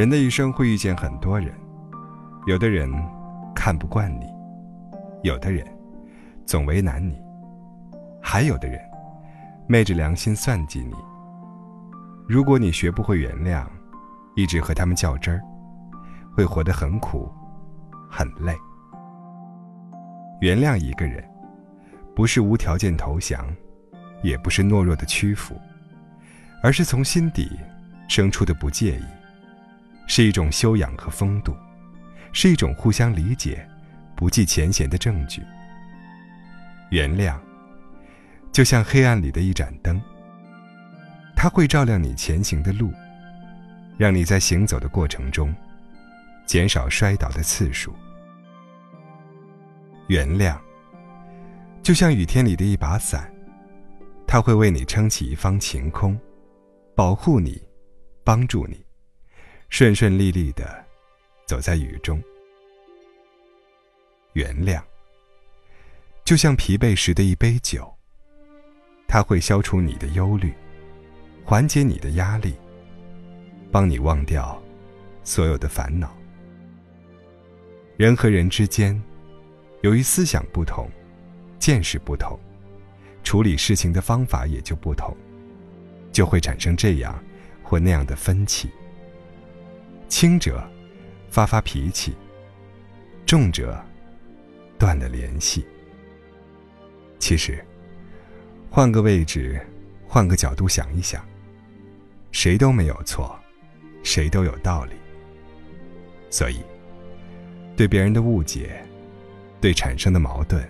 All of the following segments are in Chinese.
人的一生会遇见很多人，有的人看不惯你，有的人总为难你，还有的人昧着良心算计你。如果你学不会原谅，一直和他们较真儿，会活得很苦，很累。原谅一个人，不是无条件投降，也不是懦弱的屈服，而是从心底生出的不介意，是一种修养和风度，是一种互相理解、不计前嫌的证据。原谅，就像黑暗里的一盏灯，它会照亮你前行的路，让你在行走的过程中减少摔倒的次数。原谅，就像雨天里的一把伞，它会为你撑起一方晴空，保护你，帮助你，顺顺利利的走在雨中。原谅，就像疲惫时的一杯酒，它会消除你的忧虑，缓解你的压力，帮你忘掉所有的烦恼。人和人之间。由于思想不同，见识不同，处理事情的方法也就不同，就会产生这样或那样的分歧。轻者发发脾气，重者断了联系。其实，换个位置，换个角度想一想，谁都没有错，谁都有道理。所以，对别人的误解。对产生的矛盾，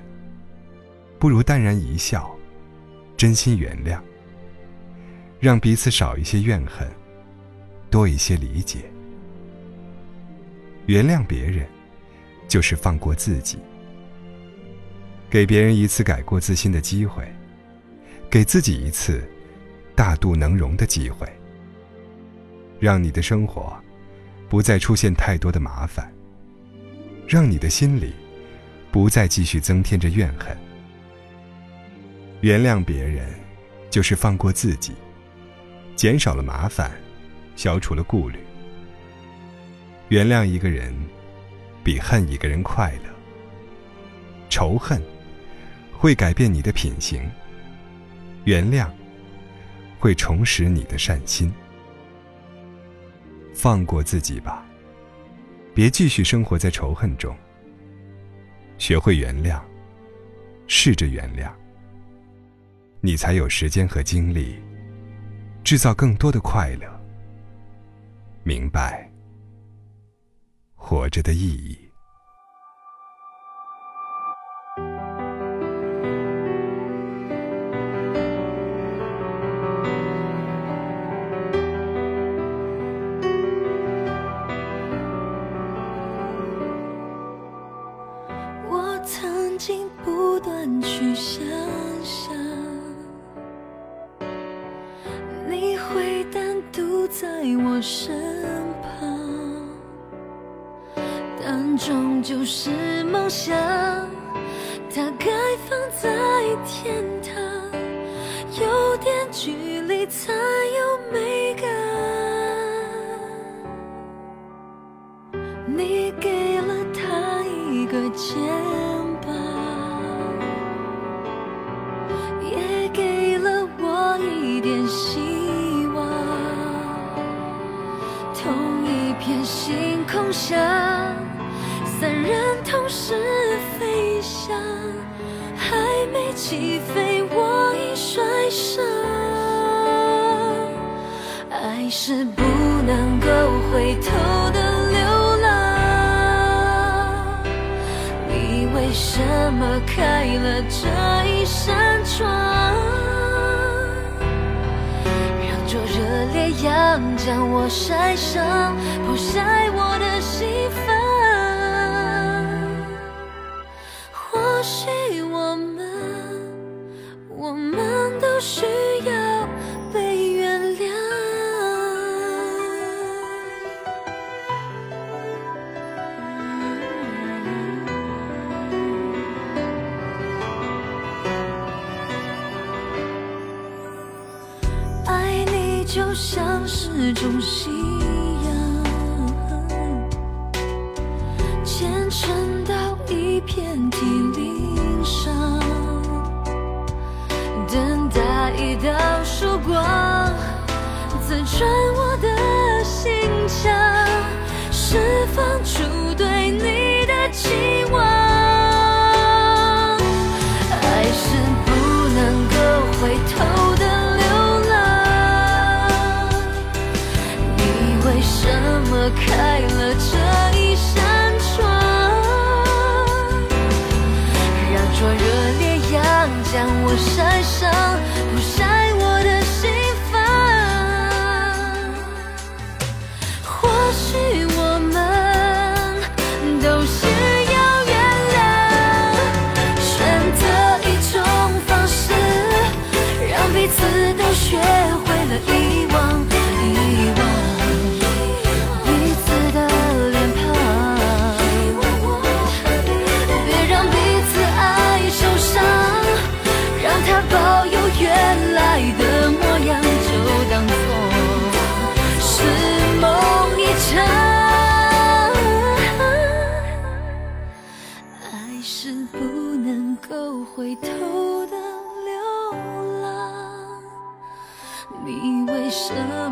不如淡然一笑，真心原谅，让彼此少一些怨恨，多一些理解。原谅别人，就是放过自己，给别人一次改过自新的机会，给自己一次大度能容的机会，让你的生活不再出现太多的麻烦，让你的心里。不再继续增添着怨恨。原谅别人，就是放过自己，减少了麻烦，消除了顾虑。原谅一个人，比恨一个人快乐。仇恨会改变你的品行，原谅会重拾你的善心。放过自己吧，别继续生活在仇恨中。学会原谅，试着原谅，你才有时间和精力制造更多的快乐。明白活着的意义。我曾经不断去想象你会单独在我身终究是梦想它该放在天堂有点距离才有美感。你给了他一个肩膀也给了我一点希望。同一片星空下是飞翔，还没起飞，我已摔伤。爱是不能够回头的流浪，你为什么开了这一扇窗？让灼热烈阳将我晒伤，不晒我的心房。可惜我们我们都需要被原谅。爱你就像是种信仰虔诚的一片体鳞伤。等待一道曙光，刺穿我的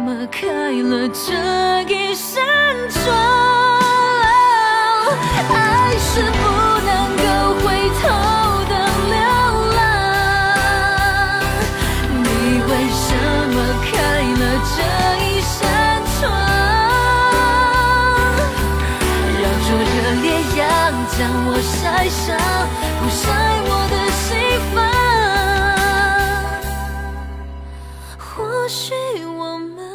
么开了这一扇窗？爱是不能够回头的流浪，你为什么开了这一扇窗？让灼热烈阳将我晒伤，不晒我的心房。或许我们，